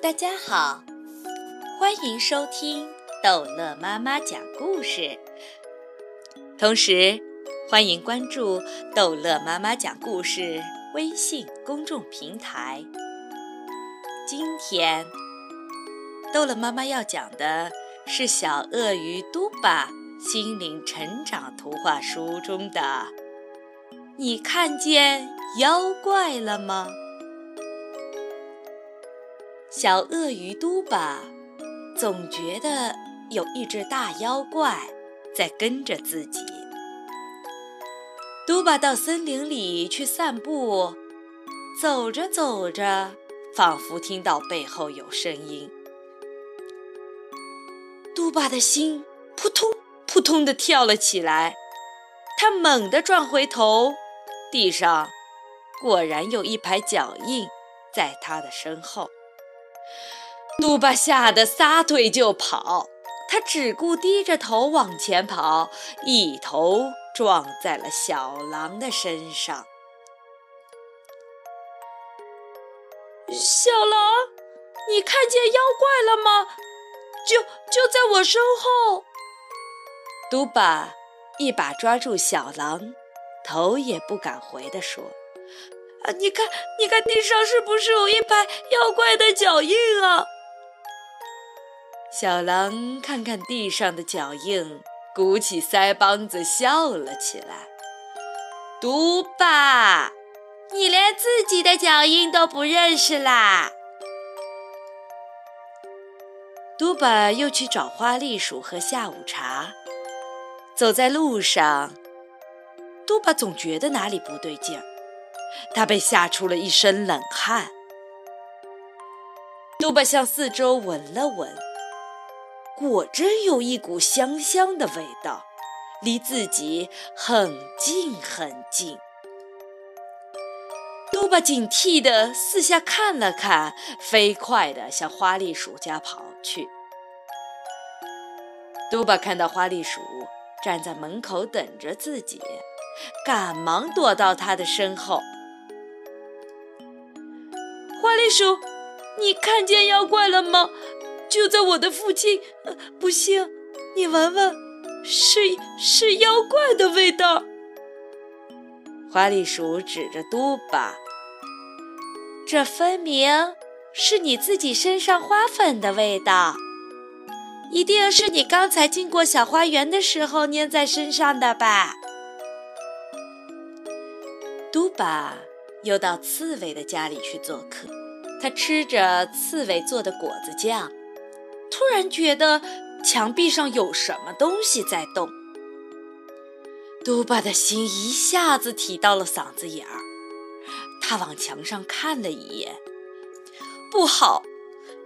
大家好，欢迎收听逗乐妈妈讲故事。同时，欢迎关注逗乐妈妈讲故事微信公众平台。今天，逗乐妈妈要讲的是小鳄鱼嘟巴心灵成长图画书中的。你看见妖怪了吗？小鳄鱼嘟巴总觉得有一只大妖怪在跟着自己。嘟巴到森林里去散步，走着走着，仿佛听到背后有声音。嘟巴的心扑通扑通地跳了起来，他猛地转回头，地上果然有一排脚印在他的身后。嘟巴吓得撒腿就跑，他只顾低着头往前跑，一头撞在了小狼的身上。小狼，你看见妖怪了吗？就就在我身后。嘟巴一把抓住小狼，头也不敢回地说：“啊，你看，你看地上是不是有一排妖怪的脚印啊？”小狼看看地上的脚印，鼓起腮帮子笑了起来。嘟巴，你连自己的脚印都不认识啦！嘟巴又去找花栗鼠喝下午茶。走在路上，嘟巴总觉得哪里不对劲儿，他被吓出了一身冷汗。嘟巴向四周闻了闻。果真有一股香香的味道，离自己很近很近。嘟巴警惕地四下看了看，飞快地向花栗鼠家跑去。嘟巴看到花栗鼠站在门口等着自己，赶忙躲到他的身后。花栗鼠，你看见妖怪了吗？就在我的附近，不信，你闻闻，是是妖怪的味道。花栗鼠指着嘟巴，这分明是你自己身上花粉的味道，一定是你刚才经过小花园的时候粘在身上的吧？嘟巴又到刺猬的家里去做客，他吃着刺猬做的果子酱。突然觉得墙壁上有什么东西在动，嘟巴的心一下子提到了嗓子眼儿。他往墙上看了一眼，不好，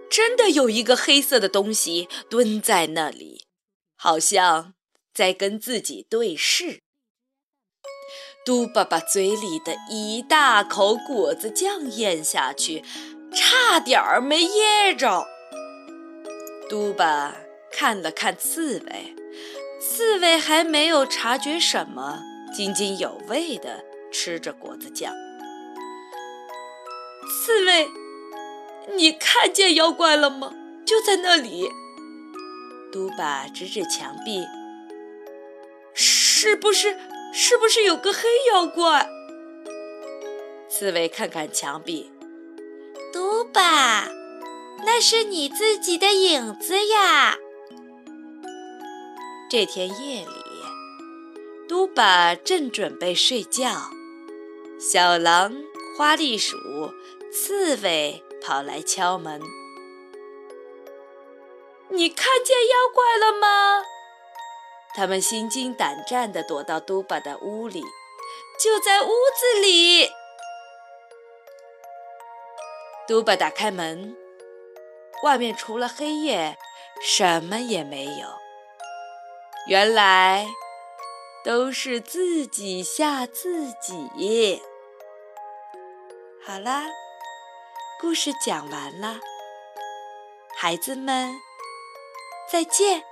真的有一个黑色的东西蹲在那里，好像在跟自己对视。嘟巴把嘴里的一大口果子酱咽下去，差点儿没噎着。嘟巴看了看刺猬，刺猬还没有察觉什么，津津有味地吃着果子酱。刺猬，你看见妖怪了吗？就在那里。嘟巴指指墙壁，是不是？是不是有个黑妖怪？刺猬看看墙壁，那是你自己的影子呀！这天夜里，嘟巴正准备睡觉，小狼、花栗鼠、刺猬跑来敲门。你看见妖怪了吗？他们心惊胆战地躲到嘟巴的屋里，就在屋子里。嘟巴打开门。外面除了黑夜，什么也没有。原来都是自己吓自己。好啦，故事讲完了，孩子们再见。